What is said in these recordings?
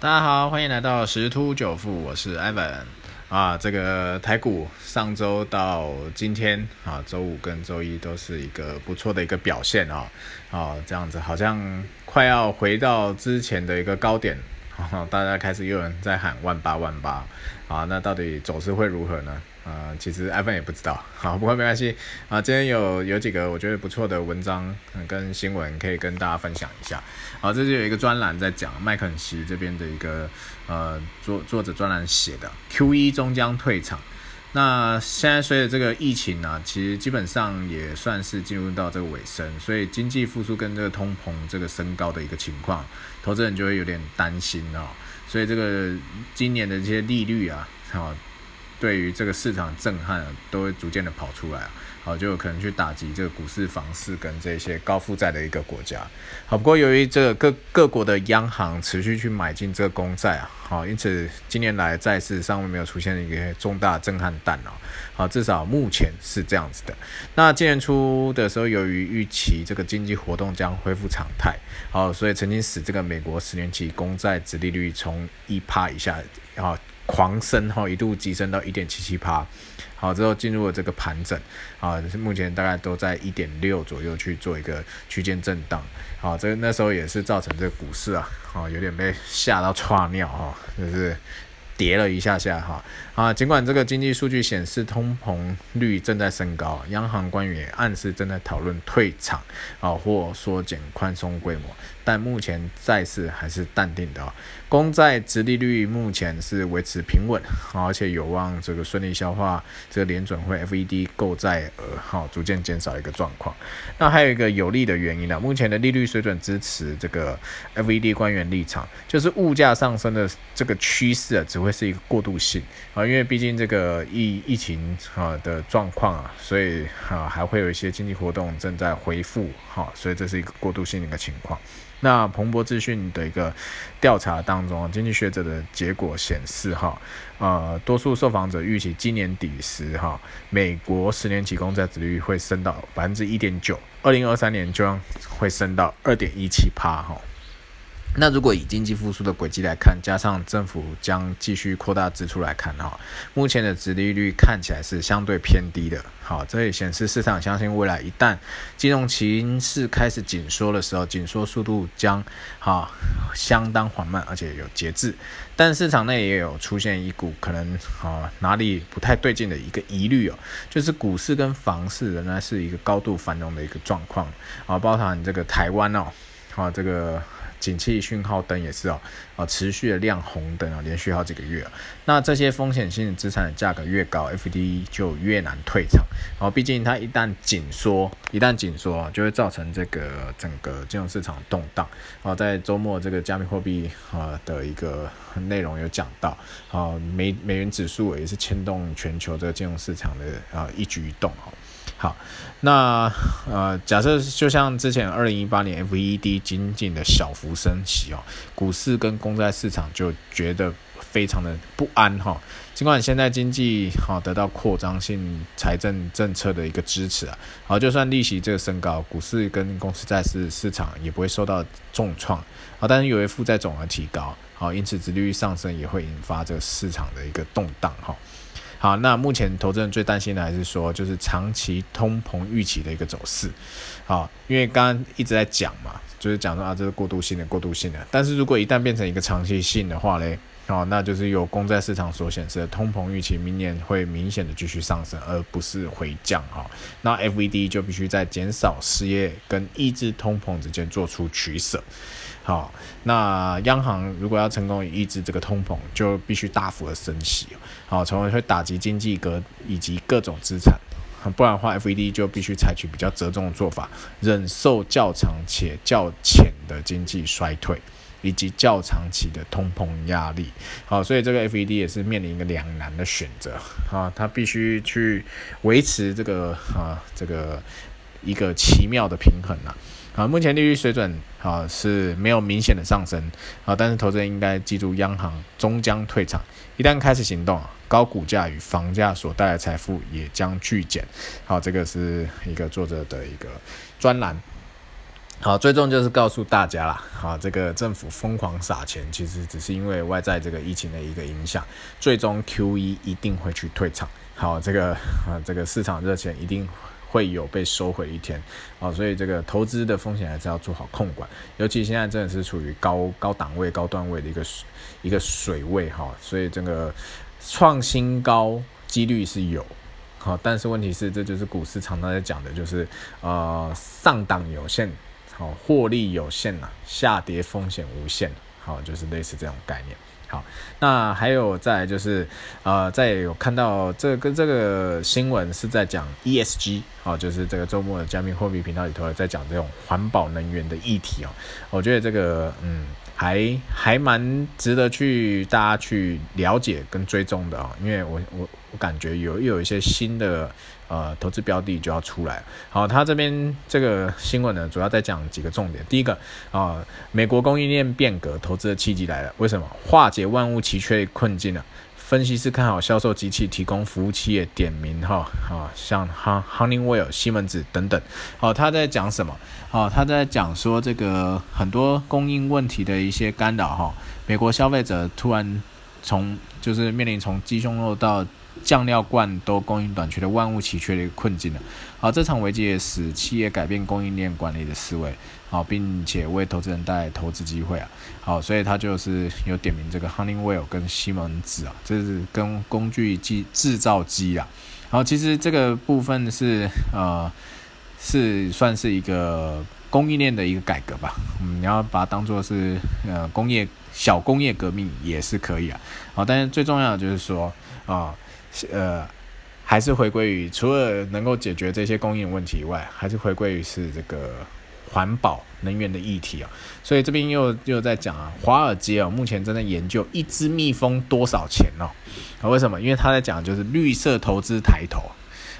大家好，欢迎来到十突九富，我是 Evan 啊。这个台股上周到今天啊，周五跟周一都是一个不错的一个表现啊啊，这样子好像快要回到之前的一个高点，大家开始又有人在喊万八万八啊，那到底走势会如何呢？啊，其实 iPhone 也不知道，好，不过没关系啊。今天有有几个我觉得不错的文章跟新闻可以跟大家分享一下。好，这就有一个专栏在讲麦肯锡这边的一个呃作作者专栏写的 Q 一终将退场。那现在随着这个疫情呢，其实基本上也算是进入到这个尾声，所以经济复苏跟这个通膨这个升高的一个情况，投资人就会有点担心哦。所以这个今年的这些利率啊，啊。对于这个市场震撼，都会逐渐的跑出来啊，好，就有可能去打击这个股市、房市跟这些高负债的一个国家。好，不过由于这个各各国的央行持续去买进这个公债啊，好，因此近年来债市上面没有出现一个重大震撼弹哦，好，至少目前是这样子的。那今年初的时候，由于预期这个经济活动将恢复常态，好，所以曾经使这个美国十年期公债殖利率从一趴以下，啊。狂升哈，一度急升到一点七七趴，好之后进入了这个盘整，啊，目前大概都在一点六左右去做一个区间震荡，好，这那时候也是造成这个股市啊，啊有点被吓到 窜尿哈，就是。跌了一下下哈，啊尽管这个经济数据显示通膨率正在升高，央行官员暗示正在讨论退场啊或缩减宽松规模，但目前债市还是淡定的啊。公债殖利率目前是维持平稳，而且有望这个顺利消化这个联准会 FED 购债额哈逐渐减少一个状况。那还有一个有利的原因呢，目前的利率水准支持这个 FED 官员立场，就是物价上升的这个趋势啊只会。会是一个过渡性啊，因为毕竟这个疫疫情啊的状况啊，所以啊还会有一些经济活动正在恢复哈，所以这是一个过渡性的一个情况。那彭博资讯的一个调查当中，经济学者的结果显示哈，呃，多数受访者预期今年底时哈，美国十年期公债殖率会升到百分之一点九，二零二三年将会升到二点一七帕哈。那如果以经济复苏的轨迹来看，加上政府将继续扩大支出来看，哈，目前的殖利率看起来是相对偏低的，好，这也显示市场相信未来一旦金融形势开始紧缩的时候，紧缩速度将哈相当缓慢，而且有节制。但市场内也有出现一股可能啊哪里不太对劲的一个疑虑哦，就是股市跟房市仍然是一个高度繁荣的一个状况啊，包含这个台湾哦，啊这个。景气讯号灯也是哦，啊，持续的亮红灯啊，连续好几个月。那这些风险性资产的价格越高，F D 就越难退场。然后，毕竟它一旦紧缩，一旦紧缩就会造成这个整个金融市场动荡。哦，在周末这个加密货币啊的一个内容有讲到，啊，美美元指数也是牵动全球这个金融市场的啊一举一动哈。好，那呃，假设就像之前二零一八年 F E D 仅仅的小幅升息哦，股市跟公债市场就觉得非常的不安哈。尽管现在经济哈得到扩张性财政政策的一个支持啊，好，就算利息这个升高，股市跟公司债市市场也不会受到重创啊。但是由于负债总额提高，好，因此殖利率上升也会引发这个市场的一个动荡哈。好，那目前投资人最担心的还是说，就是长期通膨预期的一个走势。好，因为刚刚一直在讲嘛，就是讲说啊，这是过渡性的、过渡性的。但是如果一旦变成一个长期性的话嘞，哦，那就是有公债市场所显示的通膨预期明年会明显的继续上升，而不是回降哈。那 FED 就必须在减少失业跟抑制通膨之间做出取舍。好，那央行如果要成功抑制这个通膨，就必须大幅的升息，好，从而会打击经济格以及各种资产，不然的话，FED 就必须采取比较折中的做法，忍受较长且较浅的经济衰退，以及较长期的通膨压力。好，所以这个 FED 也是面临一个两难的选择，啊，它必须去维持这个啊这个一个奇妙的平衡啊。啊，目前利率水准啊是没有明显的上升啊，但是投资人应该记住，央行终将退场，一旦开始行动，高股价与房价所带来财富也将剧减。好，这个是一个作者的一个专栏。好，最终就是告诉大家啦，好，这个政府疯狂撒钱，其实只是因为外在这个疫情的一个影响，最终 Q E 一定会去退场。好，这个啊，这个市场热钱一定会有被收回一天。啊，所以这个投资的风险还是要做好控管，尤其现在真的是处于高高档位、高段位的一个一个水位哈，所以这个创新高几率是有。好，但是问题是，这就是股市常常在讲的，就是呃上档有限。好，获利有限呐，下跌风险无限，好，就是类似这种概念。好，那还有再就是，呃，在有看到这跟这个新闻是在讲 ESG，好，就是这个周末的加密货币频道里头在讲这种环保能源的议题哦。我觉得这个，嗯。还还蛮值得去大家去了解跟追踪的啊，因为我我我感觉有又有一些新的呃投资标的就要出来。好，他这边这个新闻呢，主要在讲几个重点。第一个啊，美国供应链变革投资的契机来了，为什么化解万物奇缺困境呢？分析师看好销售机器提供服务企业点名哈啊，像 Honeywell、西门子等等。好，他在讲什么？好，他在讲说这个很多供应问题的一些干扰哈。美国消费者突然从就是面临从鸡胸肉到酱料罐都供应短缺的万物齐缺的一个困境了。好，这场危机也使企业改变供应链管理的思维。好，并且为投资人带来投资机会啊！好，所以他就是有点名这个 Honeywell 跟西门子啊，这是跟工具机制造机啊。好，其实这个部分是呃是算是一个供应链的一个改革吧。嗯，你要把它当做是呃工业小工业革命也是可以啊。好，但是最重要的就是说啊呃还是回归于除了能够解决这些供应问题以外，还是回归于是这个。环保能源的议题啊，所以这边又又在讲啊，华尔街啊，目前正在研究一只蜜蜂多少钱哦？啊，为什么？因为他在讲就是绿色投资抬头。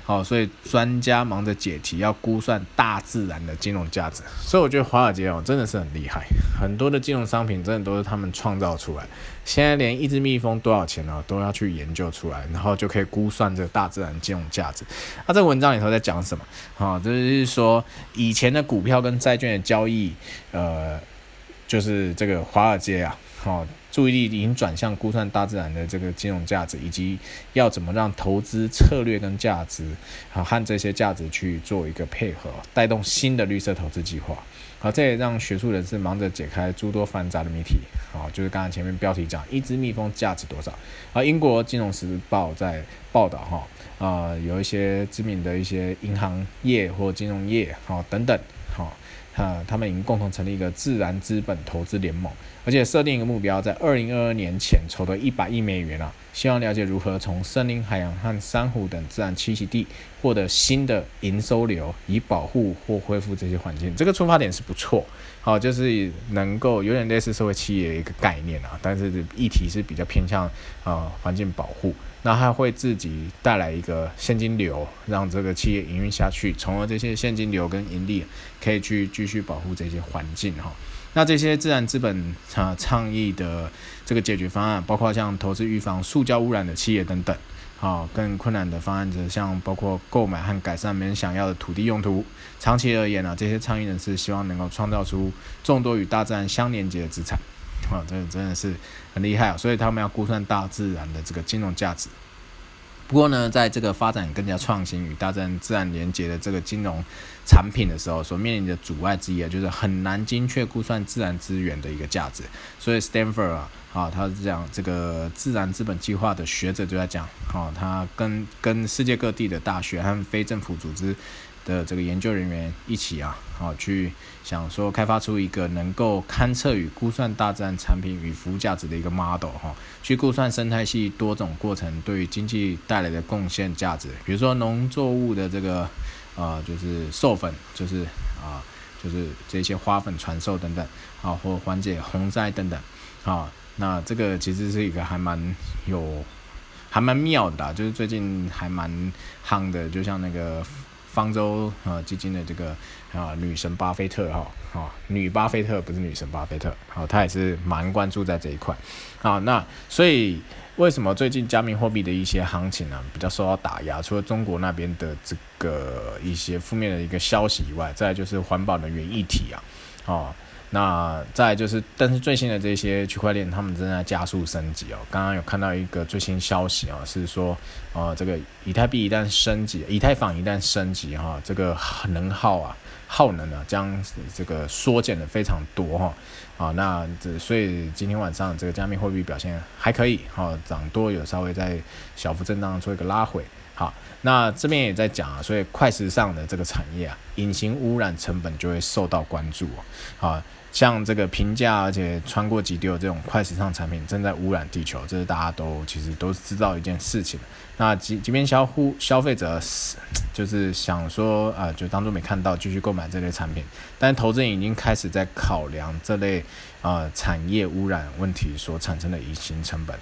好，所以专家忙着解题，要估算大自然的金融价值。所以我觉得华尔街哦真的是很厉害，很多的金融商品真的都是他们创造出来。现在连一只蜜蜂多少钱呢，都要去研究出来，然后就可以估算这个大自然金融价值。那这个文章里头在讲什么？啊，就是说以前的股票跟债券的交易，呃，就是这个华尔街啊，哦。注意力已经转向估算大自然的这个金融价值，以及要怎么让投资策略跟价值啊和这些价值去做一个配合，带动新的绿色投资计划。好，这也让学术人士忙着解开诸多繁杂的谜题。好，就是刚才前面标题讲一只蜜蜂价值多少。而英国金融时报在报道哈啊，有一些知名的一些银行业或金融业好等等好。啊，他们已经共同成立一个自然资本投资联盟，而且设定一个目标，在二零二二年前筹得一百亿美元啊，希望了解如何从森林、海洋和珊瑚等自然栖息地获得新的营收流，以保护或恢复这些环境。这个出发点是不错，好，就是能够有点类似社会企业的一个概念啊，但是议题是比较偏向啊环境保护。那它会自己带来一个现金流，让这个企业营运下去，从而这些现金流跟盈利可以去继续保护这些环境哈。那这些自然资本啊倡议的这个解决方案，包括像投资预防塑胶污染的企业等等，好，更困难的方案则像包括购买和改善没人想要的土地用途。长期而言呢，这些倡议人士希望能够创造出众多与大自然相连接的资产。啊，这真的是很厉害啊！所以他们要估算大自然的这个金融价值。不过呢，在这个发展更加创新与大自然自然连接的这个金融产品的时候，所面临的阻碍之一啊，就是很难精确估算自然资源的一个价值。所以，Stanford 啊，啊，他是讲这个自然资本计划的学者就在讲，啊，他跟跟世界各地的大学和非政府组织。的这个研究人员一起啊，好去想说开发出一个能够勘测与估算大自然产品与服务价值的一个 model 哈，去估算生态系多种过程对于经济带来的贡献价值，比如说农作物的这个呃就是授粉，就是啊就是这些花粉传授等等，啊或缓解洪灾等等，啊那这个其实是一个还蛮有还蛮妙的，就是最近还蛮夯的，就像那个。方舟啊基金的这个啊女神巴菲特哈，啊女巴菲特不是女神巴菲特，好，她也是蛮关注在这一块，啊，那所以为什么最近加密货币的一些行情呢比较受到打压？除了中国那边的这个一些负面的一个消息以外，再就是环保能源一体啊，哦。那再就是，但是最新的这些区块链，他们正在加速升级哦。刚刚有看到一个最新消息啊，是说，呃，这个以太币一旦升级，以太坊一旦升级哈，这个能耗啊，耗能啊，将这个缩减的非常多哈。啊，那这所以今天晚上这个加密货币表现还可以哈，涨多有稍微在小幅震荡做一个拉回。好，那这边也在讲啊，所以快时尚的这个产业啊，隐形污染成本就会受到关注哦。啊。像这个平价而且穿过即丢这种快时尚产品正在污染地球，这是大家都其实都知道一件事情。那即即便消户消费者是就是想说啊，就当做没看到，继续购买这类产品，但投资人已经开始在考量这类啊产业污染问题所产生的隐形成本。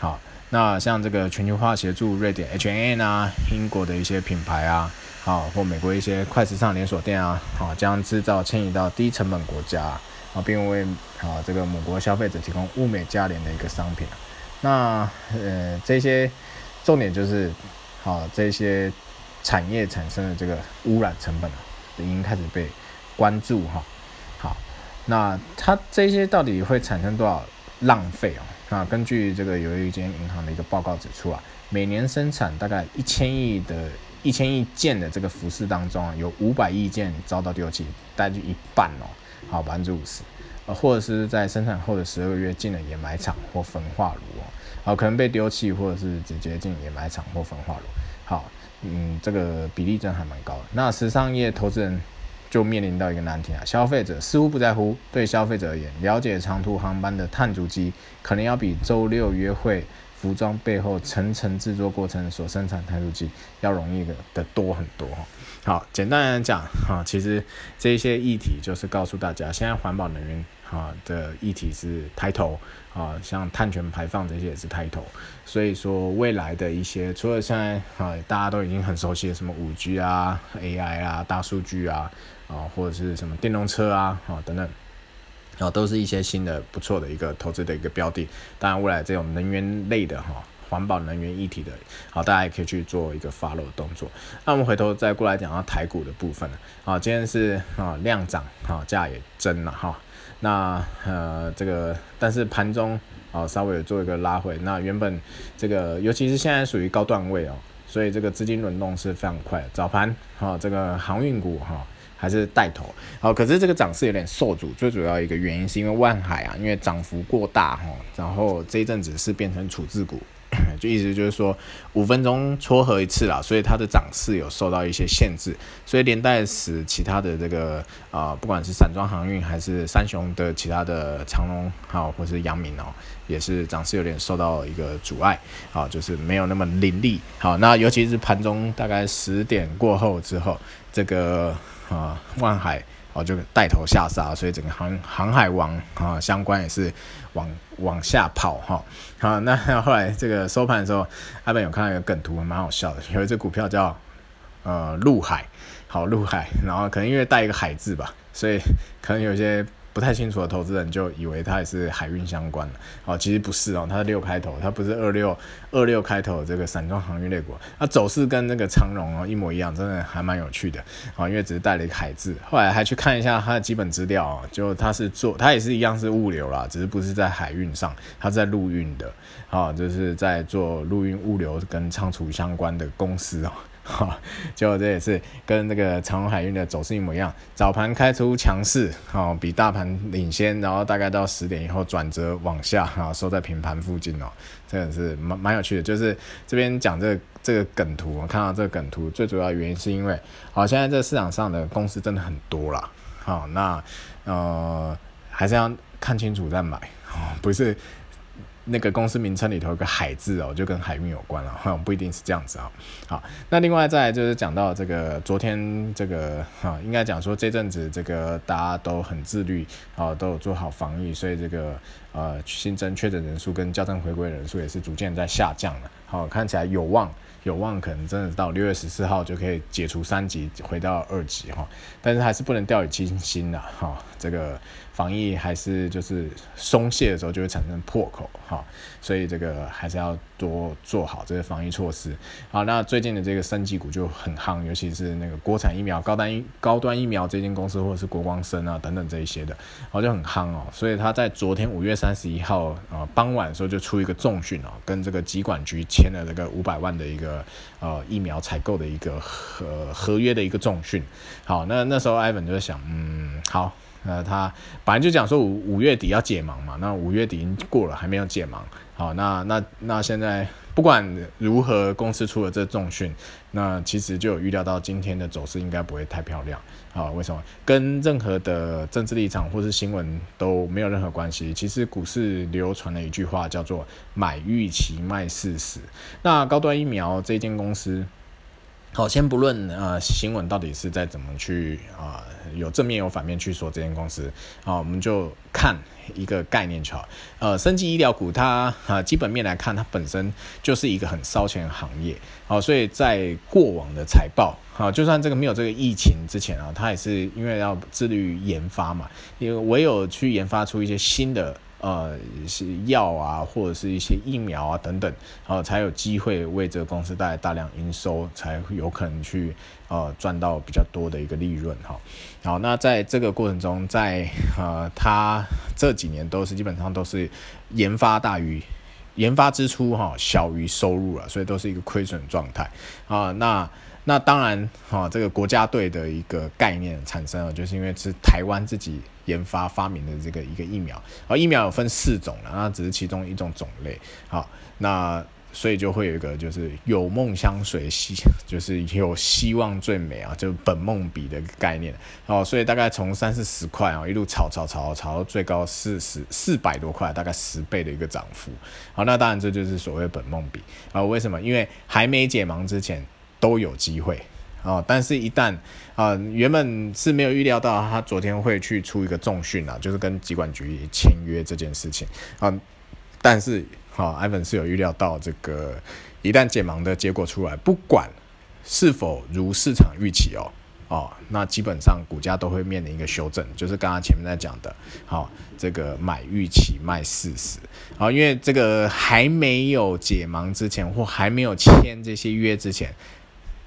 好，那像这个全球化协助瑞典 H&M 啊，英国的一些品牌啊。啊，或美国一些快时尚连锁店啊，啊，将制造迁移到低成本国家，啊，并为啊这个母国消费者提供物美价廉的一个商品。那呃这些重点就是，好这些产业产生的这个污染成本啊已经开始被关注哈。好，那它这些到底会产生多少浪费哦？那根据这个有一间银行的一个报告指出啊，每年生产大概一千亿的。一千亿件的这个服饰当中啊，有五百亿件遭到丢弃，大概就一半哦，好百分之五十，呃，或者是在生产后的十二个月进了掩埋场或焚化炉哦，好，可能被丢弃或者是直接进掩埋场或焚化炉，好，嗯，这个比例真还蛮高的。那时尚业投资人就面临到一个难题啊，消费者似乎不在乎，对消费者而言，了解长途航班的碳足迹，可能要比周六约会。服装背后层层制作过程所生产碳足迹要容易的的多很多。好，简单来讲哈，其实这些议题就是告诉大家，现在环保能源哈的议题是抬头啊，像碳权排放这些也是抬头。所以说未来的一些，除了现在啊大家都已经很熟悉的什么五 G 啊、AI 啊、大数据啊啊，或者是什么电动车啊啊等等。然后都是一些新的不错的一个投资的一个标的，当然未来这种能源类的哈，环保能源议题的，好，大家也可以去做一个 follow 动作。那我们回头再过来讲到台股的部分了，好，今天是啊量涨，好价也增了哈，那呃这个但是盘中啊稍微有做一个拉回，那原本这个尤其是现在属于高段位哦，所以这个资金轮动是非常快，早盘哈这个航运股哈。还是带头，好，可是这个涨势有点受阻，最主要一个原因是因为万海啊，因为涨幅过大哈，然后这一阵子是变成处置股，就意思就是说五分钟撮合一次啦，所以它的涨势有受到一些限制，所以连带使其他的这个啊，不管是散装航运还是三雄的其他的长龙好，或是阳明哦，也是涨势有点受到一个阻碍，好，就是没有那么凌厉，好，那尤其是盘中大概十点过后之后，这个。啊，万海哦就带头下杀，所以整个航航海王啊相关也是往往下跑哈。好，那后来这个收盘的时候，阿本有看到一个梗图，蛮好笑的，有一只股票叫呃陆海，好陆海，然后可能因为带一个海字吧，所以可能有些。不太清楚的投资人就以为它也是海运相关的，哦，其实不是哦，它是六开头，它不是二六二六开头这个散装航运类股，它走势跟那个长荣哦一模一样，真的还蛮有趣的，啊，因为只是带了一个海字，后来还去看一下它的基本资料，就它是做，它也是一样是物流啦，只是不是在海运上，它在陆运的，啊，就是在做陆运物流跟仓储相关的公司哦。哈，结果这也是跟那个长荣海运的走势一模一样，早盘开出强势，哦，比大盘领先，然后大概到十点以后转折往下，啊，收在平盘附近哦，这个是蛮蛮有趣的。就是这边讲这个这个梗图，我看到这个梗图，最主要原因是因为，好，现在这市场上的公司真的很多啦，好，那呃还是要看清楚再买，哦，不是。那个公司名称里头有个海字哦，就跟海运有关了，哈，不一定是这样子啊。好，那另外再就是讲到这个昨天这个哈，应该讲说这阵子这个大家都很自律，啊，都有做好防疫，所以这个呃新增确诊人数跟校正回归人数也是逐渐在下降了。好，看起来有望。有望可能真的到六月十四号就可以解除三级，回到二级哈，但是还是不能掉以轻心的哈，这个。防疫还是就是松懈的时候就会产生破口哈，所以这个还是要多做好这些防疫措施。好，那最近的这个升级股就很夯，尤其是那个国产疫苗、高端高端疫苗这间公司，或者是国光生啊等等这一些的，然后就很夯哦。所以他在昨天五月三三十一号呃傍晚的时候就出一个重讯哦，跟这个疾管局签了这个五百万的一个呃疫苗采购的一个合合约的一个重讯。好，那那时候艾文就在想，嗯，好。呃，他本来就讲说五五月底要解盲嘛，那五月底已经过了，还没有解盲。好，那那那现在不管如何，公司出了这重讯，那其实就有预料到今天的走势应该不会太漂亮。啊，为什么？跟任何的政治立场或是新闻都没有任何关系。其实股市流传了一句话，叫做“买预期，卖事实”。那高端疫苗这间公司。好，先不论呃新闻到底是在怎么去啊有正面有反面去说这间公司，啊，我们就看一个概念就好。呃，生技医疗股它啊基本面来看，它本身就是一个很烧钱的行业，好，所以在过往的财报，好，就算这个没有这个疫情之前啊，它也是因为要致力于研发嘛，因为唯有去研发出一些新的。呃，是药啊，或者是一些疫苗啊等等，啊，才有机会为这个公司带来大量营收，才有可能去呃赚到比较多的一个利润哈。好，那在这个过程中，在呃，他这几年都是基本上都是研发大于研发支出哈，小于收入了，所以都是一个亏损状态啊。那那当然哈，这个国家队的一个概念产生了，就是因为是台湾自己。研发发明的这个一个疫苗，而疫苗有分四种了，那只是其中一种种类。好，那所以就会有一个就是有梦相随，希就是有希望最美啊，就本梦比的概念。哦，所以大概从三四十块啊，一路炒炒炒炒到最高四十四百多块，大概十倍的一个涨幅。好，那当然这就是所谓本梦比啊。为什么？因为还没解盲之前都有机会。哦，但是，一旦啊，原本是没有预料到他昨天会去出一个重讯啊，就是跟疾管局签约这件事情啊。但是，哈，艾文是有预料到这个一旦解盲的结果出来，不管是否如市场预期哦，哦，那基本上股价都会面临一个修正，就是刚刚前面在讲的，好，这个买预期卖事实，好，因为这个还没有解盲之前，或还没有签这些约之前。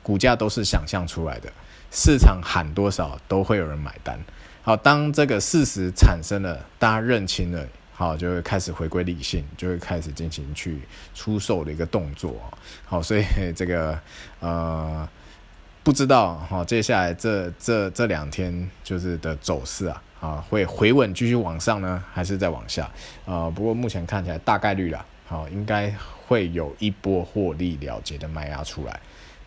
股价都是想象出来的，市场喊多少都会有人买单。好，当这个事实产生了，大家认清了，好，就会开始回归理性，就会开始进行去出售的一个动作。好，所以这个呃，不知道哈，接下来这这这两天就是的走势啊，啊，会回稳继续往上呢，还是再往下？啊，不过目前看起来大概率啦，好，应该会有一波获利了结的卖压出来。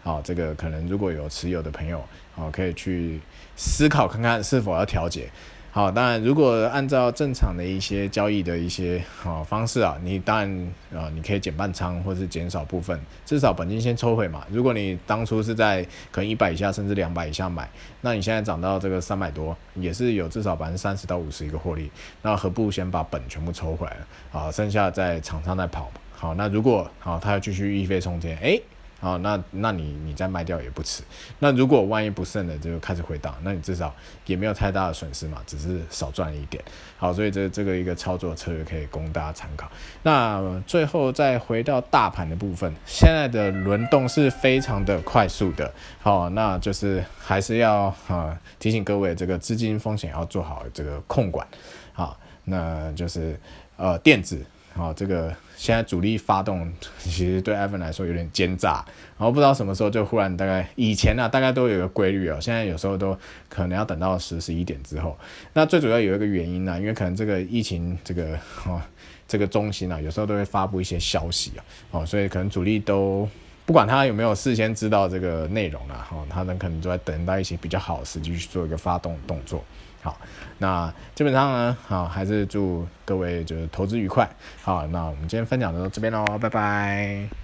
好，这个可能如果有持有的朋友，好，可以去思考看看是否要调节。好，当然如果按照正常的一些交易的一些好方式啊，你当然啊，你可以减半仓或是减少部分，至少本金先抽回嘛。如果你当初是在可能一百以下甚至两百以下买，那你现在涨到这个三百多，也是有至少百分之三十到五十一个获利。那何不先把本全部抽回来啊？剩下在场上再跑。好，那如果好，它要继续一飞冲天，哎。好，那那你你再卖掉也不迟。那如果万一不慎的就开始回档，那你至少也没有太大的损失嘛，只是少赚一点。好，所以这这个一个操作策略可以供大家参考。那最后再回到大盘的部分，现在的轮动是非常的快速的。好，那就是还是要啊提醒各位，这个资金风险要做好这个控管。好，那就是呃电子。好，这个现在主力发动，其实对 Evan 来说有点奸诈，然后不知道什么时候就忽然大概以前呢，大概都有一个规律哦，现在有时候都可能要等到十十一点之后。那最主要有一个原因呢，因为可能这个疫情这个哦，这个中心啊，有时候都会发布一些消息啊，哦，所以可能主力都不管他有没有事先知道这个内容啊，哦，他们可能都在等待一些比较好的时机去做一个发动动作。好，那基本上呢，好，还是祝各位就是投资愉快。好，那我们今天分享就到这边喽，拜拜。